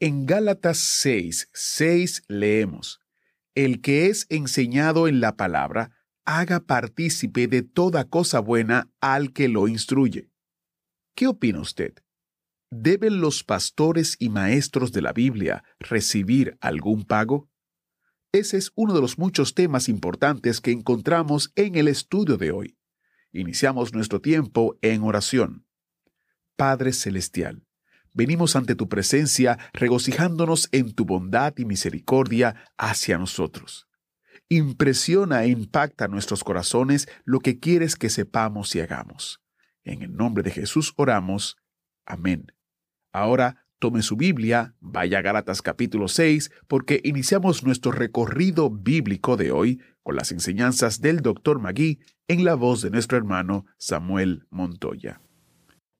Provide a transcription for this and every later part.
En Gálatas 6, 6 leemos, El que es enseñado en la palabra, haga partícipe de toda cosa buena al que lo instruye. ¿Qué opina usted? ¿Deben los pastores y maestros de la Biblia recibir algún pago? Ese es uno de los muchos temas importantes que encontramos en el estudio de hoy. Iniciamos nuestro tiempo en oración. Padre Celestial, venimos ante tu presencia regocijándonos en tu bondad y misericordia hacia nosotros. Impresiona e impacta nuestros corazones lo que quieres que sepamos y hagamos. En el nombre de Jesús oramos. Amén. Ahora tome su Biblia, vaya a Gálatas capítulo 6, porque iniciamos nuestro recorrido bíblico de hoy con las enseñanzas del Dr. Magui en la voz de nuestro hermano Samuel Montoya.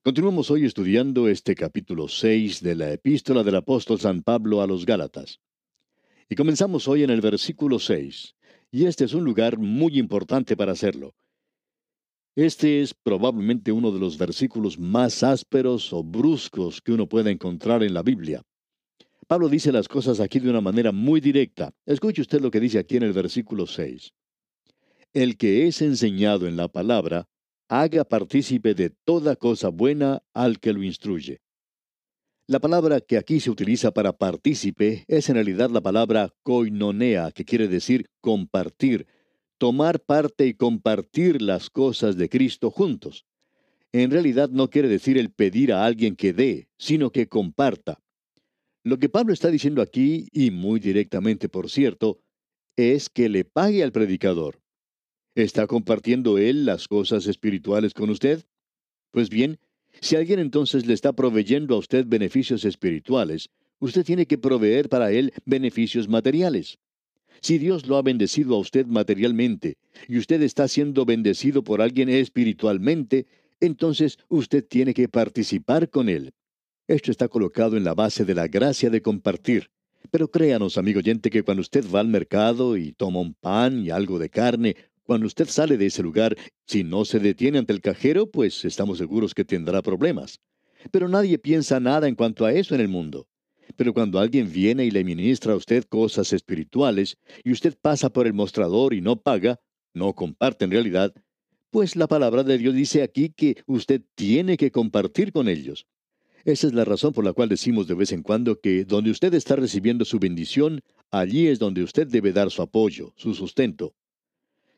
Continuamos hoy estudiando este capítulo 6 de la epístola del apóstol San Pablo a los Gálatas. Y comenzamos hoy en el versículo 6, y este es un lugar muy importante para hacerlo. Este es probablemente uno de los versículos más ásperos o bruscos que uno pueda encontrar en la Biblia. Pablo dice las cosas aquí de una manera muy directa. Escuche usted lo que dice aquí en el versículo 6. El que es enseñado en la palabra, haga partícipe de toda cosa buena al que lo instruye. La palabra que aquí se utiliza para partícipe es en realidad la palabra koinonea, que quiere decir compartir, tomar parte y compartir las cosas de Cristo juntos. En realidad no quiere decir el pedir a alguien que dé, sino que comparta. Lo que Pablo está diciendo aquí, y muy directamente por cierto, es que le pague al predicador. ¿Está compartiendo él las cosas espirituales con usted? Pues bien, si alguien entonces le está proveyendo a usted beneficios espirituales, usted tiene que proveer para él beneficios materiales. Si Dios lo ha bendecido a usted materialmente y usted está siendo bendecido por alguien espiritualmente, entonces usted tiene que participar con él. Esto está colocado en la base de la gracia de compartir. Pero créanos, amigo oyente, que cuando usted va al mercado y toma un pan y algo de carne, cuando usted sale de ese lugar, si no se detiene ante el cajero, pues estamos seguros que tendrá problemas. Pero nadie piensa nada en cuanto a eso en el mundo. Pero cuando alguien viene y le ministra a usted cosas espirituales y usted pasa por el mostrador y no paga, no comparte en realidad, pues la palabra de Dios dice aquí que usted tiene que compartir con ellos. Esa es la razón por la cual decimos de vez en cuando que donde usted está recibiendo su bendición, allí es donde usted debe dar su apoyo, su sustento.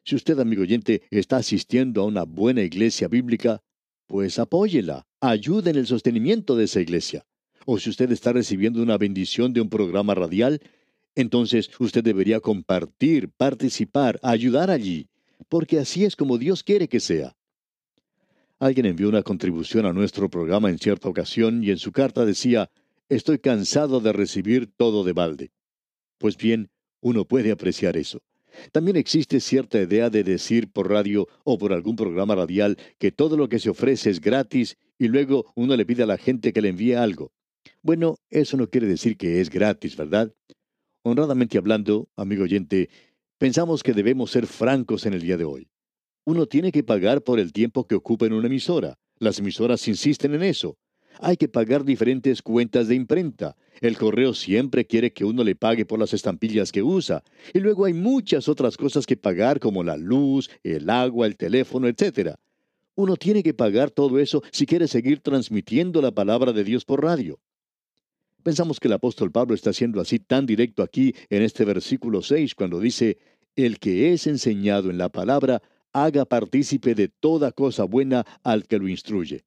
Si usted, amigo oyente, está asistiendo a una buena iglesia bíblica, pues apóyela, ayude en el sostenimiento de esa iglesia o si usted está recibiendo una bendición de un programa radial, entonces usted debería compartir, participar, ayudar allí, porque así es como Dios quiere que sea. Alguien envió una contribución a nuestro programa en cierta ocasión y en su carta decía, estoy cansado de recibir todo de balde. Pues bien, uno puede apreciar eso. También existe cierta idea de decir por radio o por algún programa radial que todo lo que se ofrece es gratis y luego uno le pide a la gente que le envíe algo. Bueno, eso no quiere decir que es gratis, ¿verdad? Honradamente hablando, amigo oyente, pensamos que debemos ser francos en el día de hoy. Uno tiene que pagar por el tiempo que ocupa en una emisora. Las emisoras insisten en eso. Hay que pagar diferentes cuentas de imprenta. El correo siempre quiere que uno le pague por las estampillas que usa. Y luego hay muchas otras cosas que pagar como la luz, el agua, el teléfono, etc. Uno tiene que pagar todo eso si quiere seguir transmitiendo la palabra de Dios por radio. Pensamos que el apóstol Pablo está siendo así tan directo aquí en este versículo 6 cuando dice, el que es enseñado en la palabra, haga partícipe de toda cosa buena al que lo instruye.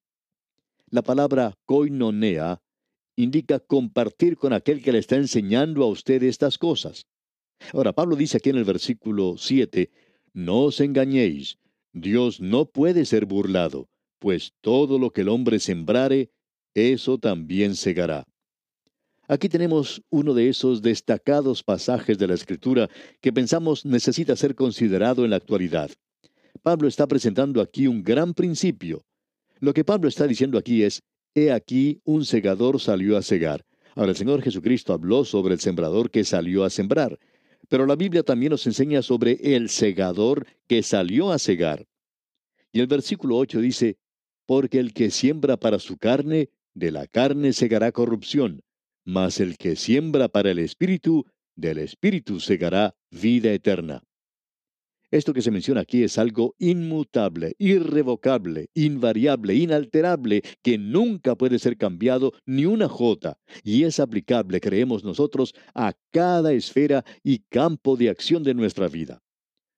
La palabra koinonea indica compartir con aquel que le está enseñando a usted estas cosas. Ahora, Pablo dice aquí en el versículo 7, no os engañéis, Dios no puede ser burlado, pues todo lo que el hombre sembrare, eso también segará. Aquí tenemos uno de esos destacados pasajes de la Escritura que pensamos necesita ser considerado en la actualidad. Pablo está presentando aquí un gran principio. Lo que Pablo está diciendo aquí es, he aquí un segador salió a segar. Ahora el Señor Jesucristo habló sobre el sembrador que salió a sembrar, pero la Biblia también nos enseña sobre el segador que salió a segar. Y el versículo 8 dice, porque el que siembra para su carne, de la carne segará corrupción, mas el que siembra para el Espíritu, del Espíritu segará vida eterna. Esto que se menciona aquí es algo inmutable, irrevocable, invariable, inalterable, que nunca puede ser cambiado ni una jota, y es aplicable, creemos nosotros, a cada esfera y campo de acción de nuestra vida.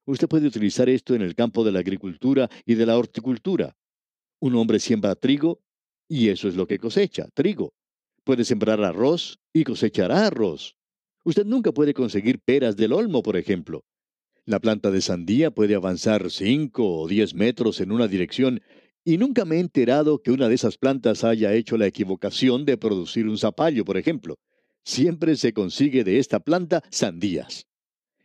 Usted puede utilizar esto en el campo de la agricultura y de la horticultura. Un hombre siembra trigo y eso es lo que cosecha, trigo. Puede sembrar arroz y cosechará arroz. Usted nunca puede conseguir peras del olmo, por ejemplo. La planta de sandía puede avanzar 5 o 10 metros en una dirección y nunca me he enterado que una de esas plantas haya hecho la equivocación de producir un zapallo, por ejemplo. Siempre se consigue de esta planta sandías.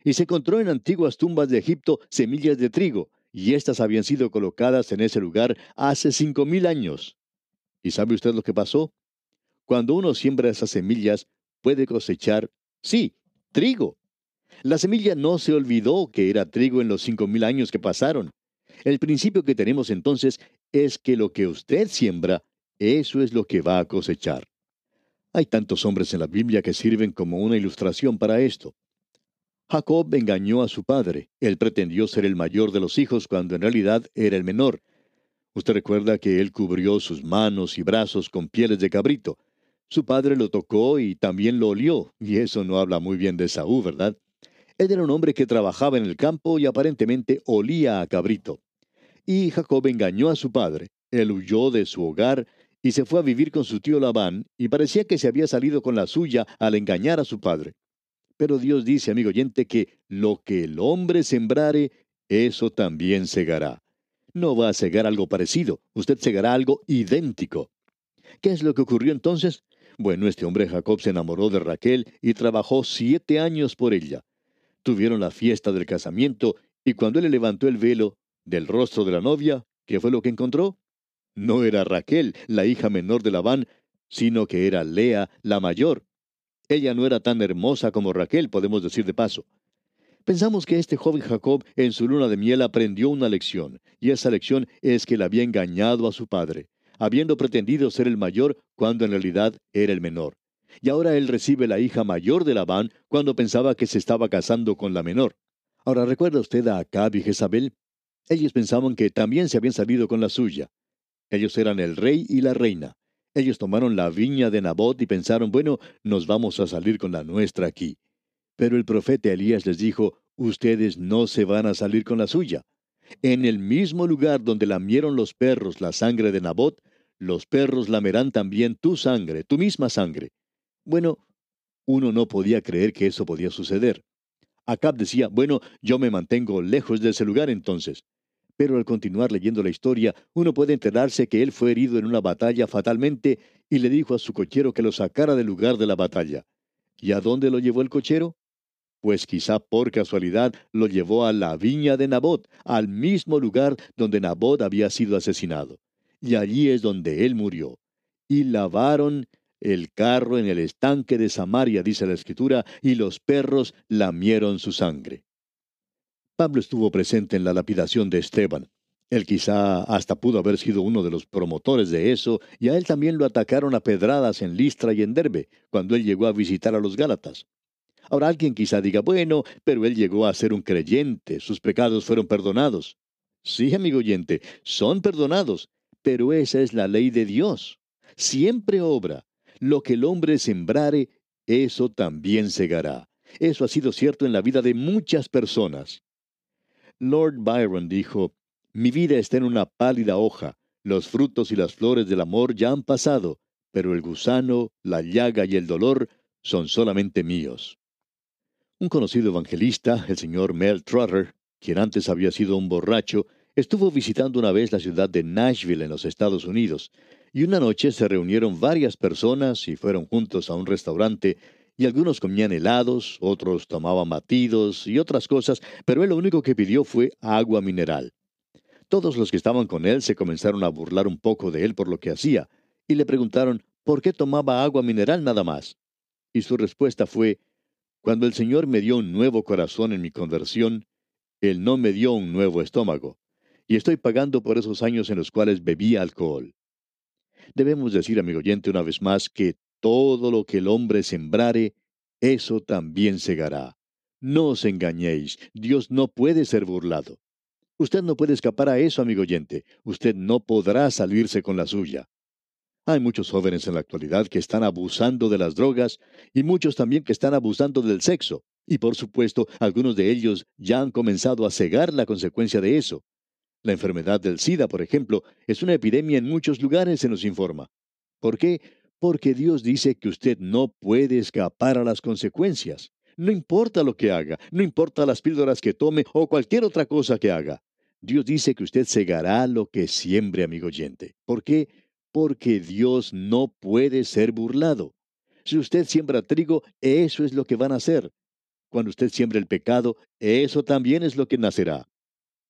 Y se encontró en antiguas tumbas de Egipto semillas de trigo, y éstas habían sido colocadas en ese lugar hace cinco mil años. ¿Y sabe usted lo que pasó? Cuando uno siembra esas semillas, puede cosechar, sí, trigo. La semilla no se olvidó que era trigo en los cinco mil años que pasaron. El principio que tenemos entonces es que lo que usted siembra, eso es lo que va a cosechar. Hay tantos hombres en la Biblia que sirven como una ilustración para esto. Jacob engañó a su padre. Él pretendió ser el mayor de los hijos cuando en realidad era el menor. Usted recuerda que él cubrió sus manos y brazos con pieles de cabrito. Su padre lo tocó y también lo olió, y eso no habla muy bien de Saúl, ¿verdad? Él era un hombre que trabajaba en el campo y aparentemente olía a cabrito. Y Jacob engañó a su padre. Él huyó de su hogar y se fue a vivir con su tío Labán, y parecía que se había salido con la suya al engañar a su padre. Pero Dios dice, amigo oyente, que lo que el hombre sembrare, eso también segará. No va a segar algo parecido, usted segará algo idéntico. ¿Qué es lo que ocurrió entonces? Bueno, este hombre Jacob se enamoró de Raquel y trabajó siete años por ella. Tuvieron la fiesta del casamiento y cuando él le levantó el velo del rostro de la novia, ¿qué fue lo que encontró? No era Raquel, la hija menor de Labán, sino que era Lea, la mayor. Ella no era tan hermosa como Raquel, podemos decir de paso. Pensamos que este joven Jacob en su luna de miel aprendió una lección, y esa lección es que le había engañado a su padre habiendo pretendido ser el mayor cuando en realidad era el menor. Y ahora él recibe la hija mayor de Labán cuando pensaba que se estaba casando con la menor. Ahora, ¿recuerda usted a Acab y Jezabel? Ellos pensaban que también se habían salido con la suya. Ellos eran el rey y la reina. Ellos tomaron la viña de Nabot y pensaron, bueno, nos vamos a salir con la nuestra aquí. Pero el profeta Elías les dijo, ustedes no se van a salir con la suya. En el mismo lugar donde lamieron los perros la sangre de Nabot, los perros lamerán también tu sangre, tu misma sangre. Bueno, uno no podía creer que eso podía suceder. Acab decía, bueno, yo me mantengo lejos de ese lugar entonces. Pero al continuar leyendo la historia, uno puede enterarse que él fue herido en una batalla fatalmente y le dijo a su cochero que lo sacara del lugar de la batalla. ¿Y a dónde lo llevó el cochero? Pues quizá por casualidad lo llevó a la viña de Nabot, al mismo lugar donde Nabot había sido asesinado y allí es donde él murió. Y lavaron el carro en el estanque de Samaria, dice la Escritura, y los perros lamieron su sangre. Pablo estuvo presente en la lapidación de Esteban. Él quizá hasta pudo haber sido uno de los promotores de eso, y a él también lo atacaron a pedradas en Listra y en Derbe, cuando él llegó a visitar a los Gálatas. Ahora alguien quizá diga, bueno, pero él llegó a ser un creyente, sus pecados fueron perdonados. Sí, amigo oyente, son perdonados, pero esa es la ley de Dios. Siempre obra. Lo que el hombre sembrare, eso también segará. Eso ha sido cierto en la vida de muchas personas. Lord Byron dijo, Mi vida está en una pálida hoja, los frutos y las flores del amor ya han pasado, pero el gusano, la llaga y el dolor son solamente míos. Un conocido evangelista, el señor Mel Trotter, quien antes había sido un borracho, Estuvo visitando una vez la ciudad de Nashville en los Estados Unidos. Y una noche se reunieron varias personas y fueron juntos a un restaurante, y algunos comían helados, otros tomaban batidos y otras cosas, pero él lo único que pidió fue agua mineral. Todos los que estaban con él se comenzaron a burlar un poco de él por lo que hacía, y le preguntaron por qué tomaba agua mineral nada más. Y su respuesta fue, Cuando el Señor me dio un nuevo corazón en mi conversión, Él no me dio un nuevo estómago, y estoy pagando por esos años en los cuales bebía alcohol. Debemos decir, amigo oyente, una vez más, que todo lo que el hombre sembrare, eso también segará. No os engañéis, Dios no puede ser burlado. Usted no puede escapar a eso, amigo oyente. Usted no podrá salirse con la suya. Hay muchos jóvenes en la actualidad que están abusando de las drogas y muchos también que están abusando del sexo. Y por supuesto, algunos de ellos ya han comenzado a cegar la consecuencia de eso. La enfermedad del SIDA, por ejemplo, es una epidemia en muchos lugares, se nos informa. ¿Por qué? Porque Dios dice que usted no puede escapar a las consecuencias. No importa lo que haga, no importa las píldoras que tome o cualquier otra cosa que haga. Dios dice que usted segará lo que siembre, amigo oyente. ¿Por qué? Porque Dios no puede ser burlado. Si usted siembra trigo, eso es lo que van a hacer. Cuando usted siembra el pecado, eso también es lo que nacerá.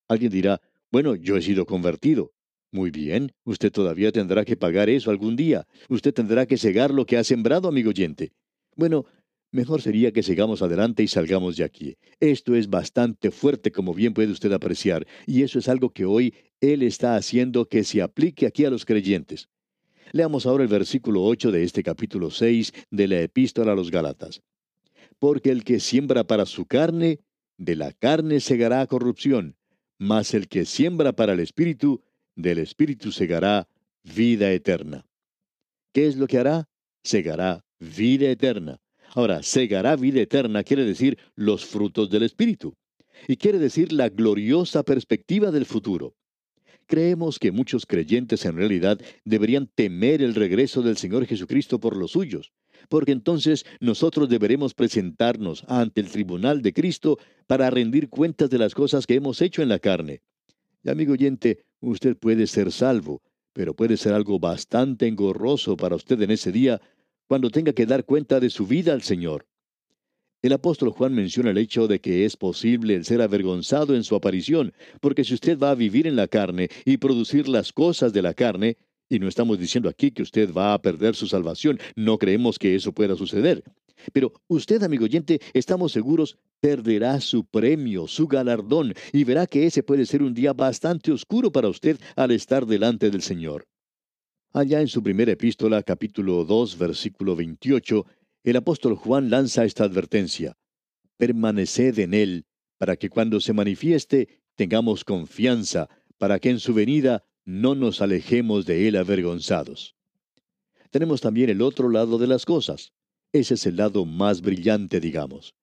Alguien dirá, bueno, yo he sido convertido. Muy bien, usted todavía tendrá que pagar eso algún día. Usted tendrá que cegar lo que ha sembrado, amigo oyente. Bueno, mejor sería que sigamos adelante y salgamos de aquí. Esto es bastante fuerte, como bien puede usted apreciar, y eso es algo que hoy Él está haciendo que se aplique aquí a los creyentes. Leamos ahora el versículo 8 de este capítulo 6 de la epístola a los Gálatas. Porque el que siembra para su carne, de la carne segará corrupción, mas el que siembra para el Espíritu, del Espíritu segará vida eterna. ¿Qué es lo que hará? Segará vida eterna. Ahora, segará vida eterna quiere decir los frutos del Espíritu. Y quiere decir la gloriosa perspectiva del futuro. Creemos que muchos creyentes en realidad deberían temer el regreso del Señor Jesucristo por los suyos, porque entonces nosotros deberemos presentarnos ante el tribunal de Cristo para rendir cuentas de las cosas que hemos hecho en la carne. Amigo oyente, usted puede ser salvo, pero puede ser algo bastante engorroso para usted en ese día cuando tenga que dar cuenta de su vida al Señor. El apóstol Juan menciona el hecho de que es posible el ser avergonzado en su aparición, porque si usted va a vivir en la carne y producir las cosas de la carne, y no estamos diciendo aquí que usted va a perder su salvación, no creemos que eso pueda suceder. Pero usted, amigo oyente, estamos seguros, perderá su premio, su galardón, y verá que ese puede ser un día bastante oscuro para usted al estar delante del Señor. Allá en su primera epístola, capítulo 2, versículo 28, el apóstol Juan lanza esta advertencia. Permaneced en él, para que cuando se manifieste tengamos confianza, para que en su venida no nos alejemos de Él avergonzados. Tenemos también el otro lado de las cosas. Ese es el lado más brillante, digamos.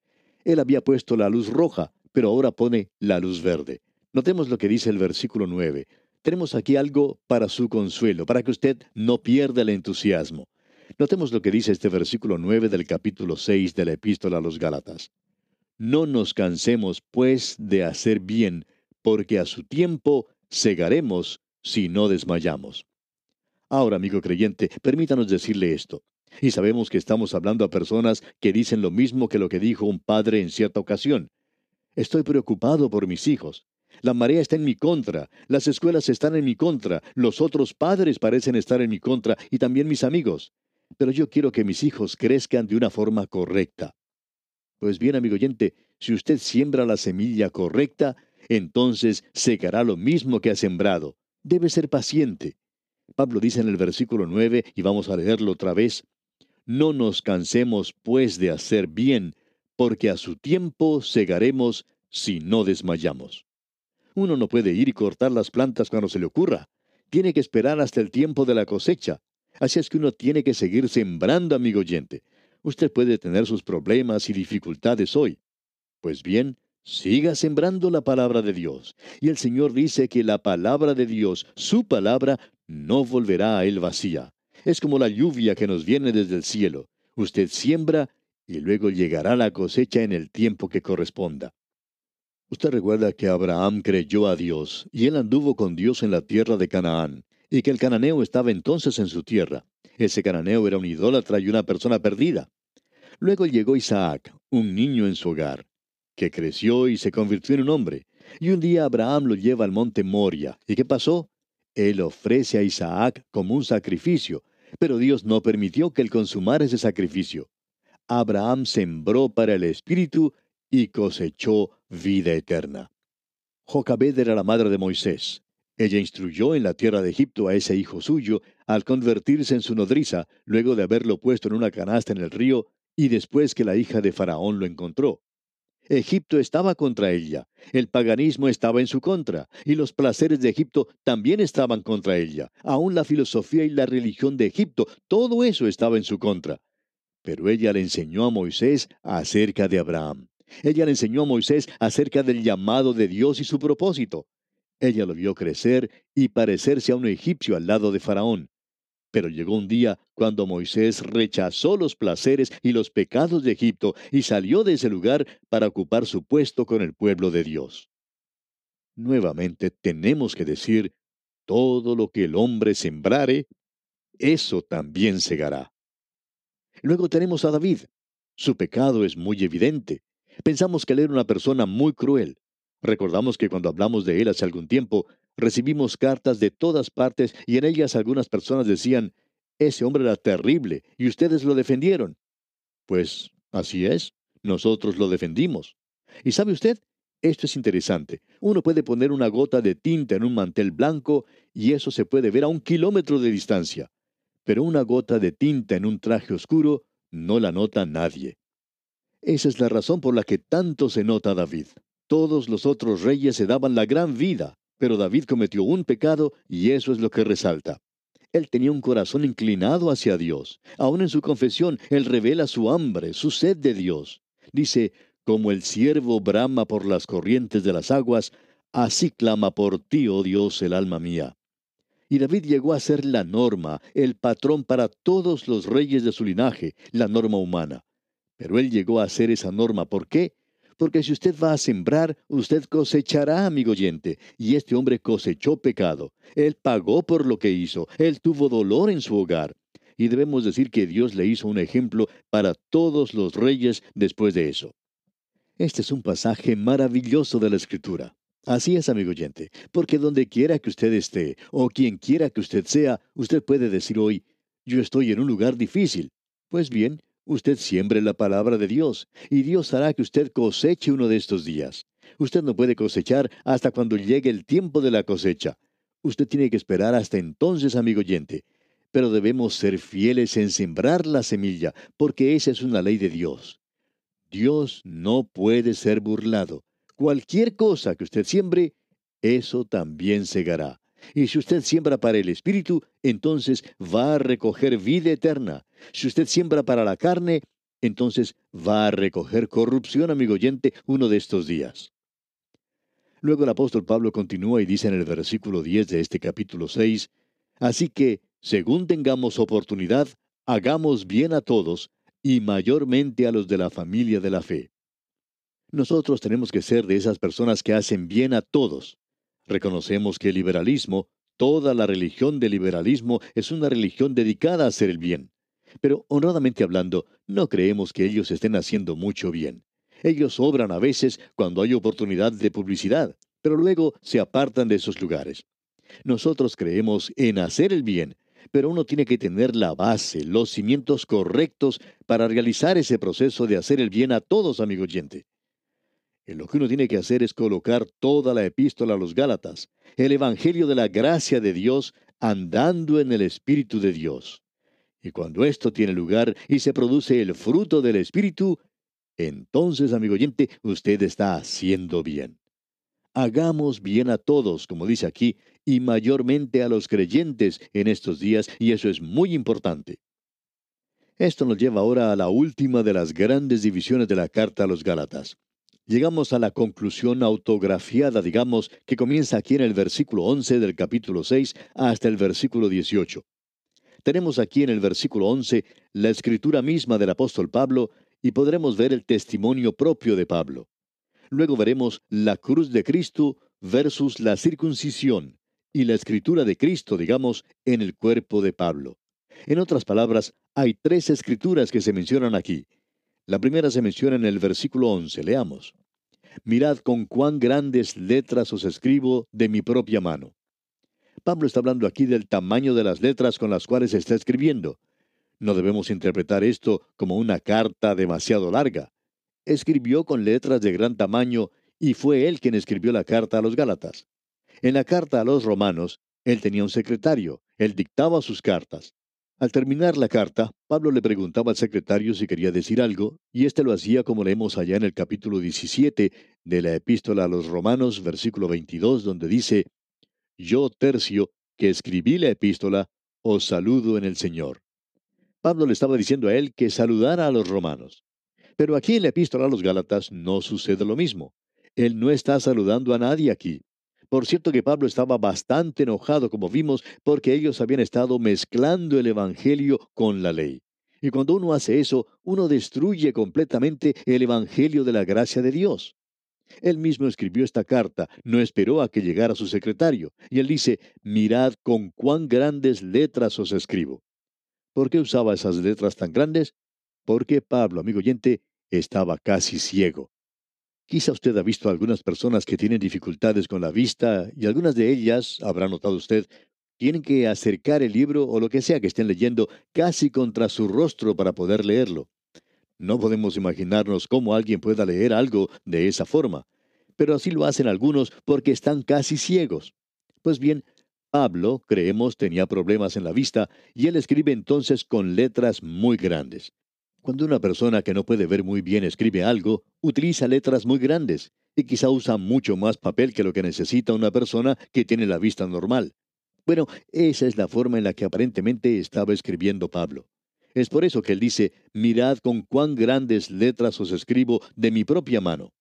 Él había puesto la luz roja, pero ahora pone la luz verde. Notemos lo que dice el versículo 9. Tenemos aquí algo para su consuelo, para que usted no pierda el entusiasmo. Notemos lo que dice este versículo 9 del capítulo 6 de la epístola a los Gálatas. No nos cansemos, pues, de hacer bien, porque a su tiempo segaremos si no desmayamos. Ahora, amigo creyente, permítanos decirle esto. Y sabemos que estamos hablando a personas que dicen lo mismo que lo que dijo un padre en cierta ocasión. Estoy preocupado por mis hijos. La marea está en mi contra, las escuelas están en mi contra, los otros padres parecen estar en mi contra y también mis amigos. Pero yo quiero que mis hijos crezcan de una forma correcta. Pues bien, amigo oyente, si usted siembra la semilla correcta, entonces secará lo mismo que ha sembrado debe ser paciente. Pablo dice en el versículo 9, y vamos a leerlo otra vez, No nos cansemos pues de hacer bien, porque a su tiempo segaremos si no desmayamos. Uno no puede ir y cortar las plantas cuando se le ocurra. Tiene que esperar hasta el tiempo de la cosecha. Así es que uno tiene que seguir sembrando, amigo oyente. Usted puede tener sus problemas y dificultades hoy. Pues bien, Siga sembrando la palabra de Dios. Y el Señor dice que la palabra de Dios, su palabra, no volverá a él vacía. Es como la lluvia que nos viene desde el cielo. Usted siembra y luego llegará la cosecha en el tiempo que corresponda. Usted recuerda que Abraham creyó a Dios y él anduvo con Dios en la tierra de Canaán. y que el cananeo estaba entonces en su tierra. Ese cananeo era un idólatra y una persona perdida. Luego llegó Isaac, un niño en su hogar, que creció y se convirtió en un hombre. Y un día Abraham lo lleva al monte Moria. ¿Y qué pasó? Él ofrece a Isaac como un sacrificio, pero Dios no permitió que él consumara ese sacrificio. Abraham sembró para el Espíritu y cosechó vida eterna. Jocabed era la madre de Moisés. Ella instruyó en la tierra de Egipto a ese hijo suyo al convertirse en su nodriza, luego de haberlo puesto en una canasta en el río, y después que la hija de Faraón lo encontró. Egipto estaba contra ella, el paganismo estaba en su contra, y los placeres de Egipto también estaban contra ella. Aún la filosofía y la religión de Egipto, todo eso estaba en su contra. Pero ella le enseñó a Moisés acerca de Abraham. Ella le enseñó a Moisés acerca del llamado de Dios y su propósito. Ella lo vio crecer y parecerse a un egipcio al lado de Faraón. Pero llegó un día cuando Moisés rechazó los placeres y los pecados de Egipto y salió de ese lugar para ocupar su puesto con el pueblo de Dios. Nuevamente tenemos que decir, todo lo que el hombre sembrare, eso también segará. Luego tenemos a David. Su pecado es muy evidente. Pensamos que él era una persona muy cruel. Recordamos que cuando hablamos de él hace algún tiempo, recibimos cartas de todas partes y en ellas algunas personas decían, ese hombre era terrible y ustedes lo defendieron. Pues así es, nosotros lo defendimos. ¿Y sabe usted? Esto es interesante. Uno puede poner una gota de tinta en un mantel blanco y eso se puede ver a un kilómetro de distancia. Pero una gota de tinta en un traje oscuro no la nota nadie. Esa es la razón por la que tanto se nota David. Todos los otros reyes se daban la gran vida, pero David cometió un pecado y eso es lo que resalta. Él tenía un corazón inclinado hacia Dios. Aún en su confesión, él revela su hambre, su sed de Dios. Dice, como el siervo brama por las corrientes de las aguas, así clama por ti, oh Dios, el alma mía. Y David llegó a ser la norma, el patrón para todos los reyes de su linaje, la norma humana. Pero él llegó a ser esa norma. ¿Por qué? Porque si usted va a sembrar, usted cosechará, amigo oyente. Y este hombre cosechó pecado. Él pagó por lo que hizo. Él tuvo dolor en su hogar. Y debemos decir que Dios le hizo un ejemplo para todos los reyes después de eso. Este es un pasaje maravilloso de la Escritura. Así es, amigo oyente, porque donde quiera que usted esté, o quien quiera que usted sea, usted puede decir hoy, yo estoy en un lugar difícil. Pues bien, Usted siembre la palabra de Dios y Dios hará que usted coseche uno de estos días. Usted no puede cosechar hasta cuando llegue el tiempo de la cosecha. Usted tiene que esperar hasta entonces, amigo oyente. Pero debemos ser fieles en sembrar la semilla, porque esa es una ley de Dios. Dios no puede ser burlado. Cualquier cosa que usted siembre, eso también segará. Y si usted siembra para el Espíritu, entonces va a recoger vida eterna. Si usted siembra para la carne, entonces va a recoger corrupción, amigo oyente, uno de estos días. Luego el apóstol Pablo continúa y dice en el versículo 10 de este capítulo 6, Así que, según tengamos oportunidad, hagamos bien a todos, y mayormente a los de la familia de la fe. Nosotros tenemos que ser de esas personas que hacen bien a todos. Reconocemos que el liberalismo, toda la religión del liberalismo, es una religión dedicada a hacer el bien. Pero honradamente hablando, no creemos que ellos estén haciendo mucho bien. Ellos obran a veces cuando hay oportunidad de publicidad, pero luego se apartan de esos lugares. Nosotros creemos en hacer el bien, pero uno tiene que tener la base, los cimientos correctos para realizar ese proceso de hacer el bien a todos, amigo oyente lo que uno tiene que hacer es colocar toda la epístola a los Gálatas, el Evangelio de la gracia de Dios, andando en el Espíritu de Dios. Y cuando esto tiene lugar y se produce el fruto del Espíritu, entonces, amigo oyente, usted está haciendo bien. Hagamos bien a todos, como dice aquí, y mayormente a los creyentes en estos días, y eso es muy importante. Esto nos lleva ahora a la última de las grandes divisiones de la carta a los Gálatas llegamos a la conclusión autografiada, digamos, que comienza aquí en el versículo 11 del capítulo 6 hasta el versículo 18. Tenemos aquí en el versículo 11 la escritura misma del apóstol Pablo y podremos ver el testimonio propio de Pablo. Luego veremos la cruz de Cristo versus la circuncisión y la escritura de Cristo, digamos, en el cuerpo de Pablo. En otras palabras, hay tres escrituras que se mencionan aquí. La primera se menciona en el versículo 11. Leamos. Mirad con cuán grandes letras os escribo de mi propia mano. Pablo está hablando aquí del tamaño de las letras con las cuales está escribiendo. No debemos interpretar esto como una carta demasiado larga. Escribió con letras de gran tamaño y fue él quien escribió la carta a los Gálatas. En la carta a los romanos, él tenía un secretario, él dictaba sus cartas. Al terminar la carta, Pablo le preguntaba al secretario si quería decir algo, y éste lo hacía como leemos allá en el capítulo 17 de la epístola a los romanos, versículo 22, donde dice, Yo, Tercio, que escribí la epístola, os saludo en el Señor. Pablo le estaba diciendo a él que saludara a los romanos. Pero aquí en la epístola a los Gálatas no sucede lo mismo. Él no está saludando a nadie aquí. Por cierto que Pablo estaba bastante enojado, como vimos, porque ellos habían estado mezclando el Evangelio con la ley. Y cuando uno hace eso, uno destruye completamente el Evangelio de la gracia de Dios. Él mismo escribió esta carta, no esperó a que llegara su secretario, y él dice, mirad con cuán grandes letras os escribo. ¿Por qué usaba esas letras tan grandes? Porque Pablo, amigo oyente, estaba casi ciego. Quizá usted ha visto algunas personas que tienen dificultades con la vista y algunas de ellas, habrá notado usted, tienen que acercar el libro o lo que sea que estén leyendo casi contra su rostro para poder leerlo. No podemos imaginarnos cómo alguien pueda leer algo de esa forma, pero así lo hacen algunos porque están casi ciegos. Pues bien, Pablo, creemos, tenía problemas en la vista y él escribe entonces con letras muy grandes. Cuando una persona que no puede ver muy bien escribe algo, utiliza letras muy grandes y quizá usa mucho más papel que lo que necesita una persona que tiene la vista normal. Bueno, esa es la forma en la que aparentemente estaba escribiendo Pablo. Es por eso que él dice, mirad con cuán grandes letras os escribo de mi propia mano.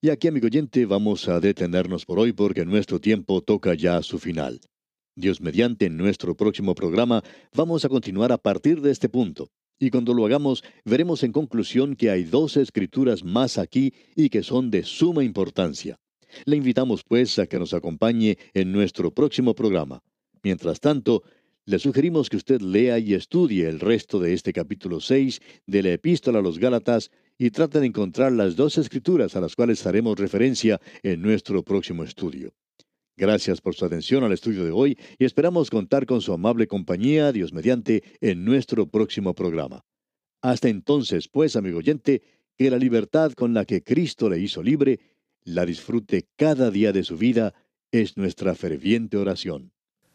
Y aquí, amigo oyente, vamos a detenernos por hoy porque nuestro tiempo toca ya su final. Dios mediante, en nuestro próximo programa vamos a continuar a partir de este punto. Y cuando lo hagamos, veremos en conclusión que hay dos escrituras más aquí y que son de suma importancia. Le invitamos pues a que nos acompañe en nuestro próximo programa. Mientras tanto, le sugerimos que usted lea y estudie el resto de este capítulo 6 de la epístola a los Gálatas y trate de encontrar las dos escrituras a las cuales haremos referencia en nuestro próximo estudio. Gracias por su atención al estudio de hoy y esperamos contar con su amable compañía, Dios mediante, en nuestro próximo programa. Hasta entonces, pues, amigo oyente, que la libertad con la que Cristo le hizo libre, la disfrute cada día de su vida, es nuestra ferviente oración.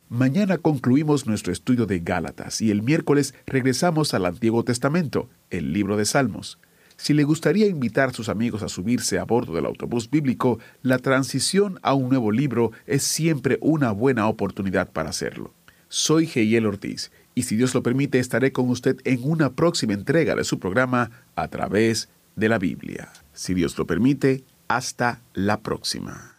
Mañana concluimos nuestro estudio de Gálatas y el miércoles regresamos al Antiguo Testamento, el libro de Salmos. Si le gustaría invitar a sus amigos a subirse a bordo del autobús bíblico, la transición a un nuevo libro es siempre una buena oportunidad para hacerlo. Soy Geiel Ortiz y si Dios lo permite estaré con usted en una próxima entrega de su programa a través de la Biblia. Si Dios lo permite, hasta la próxima.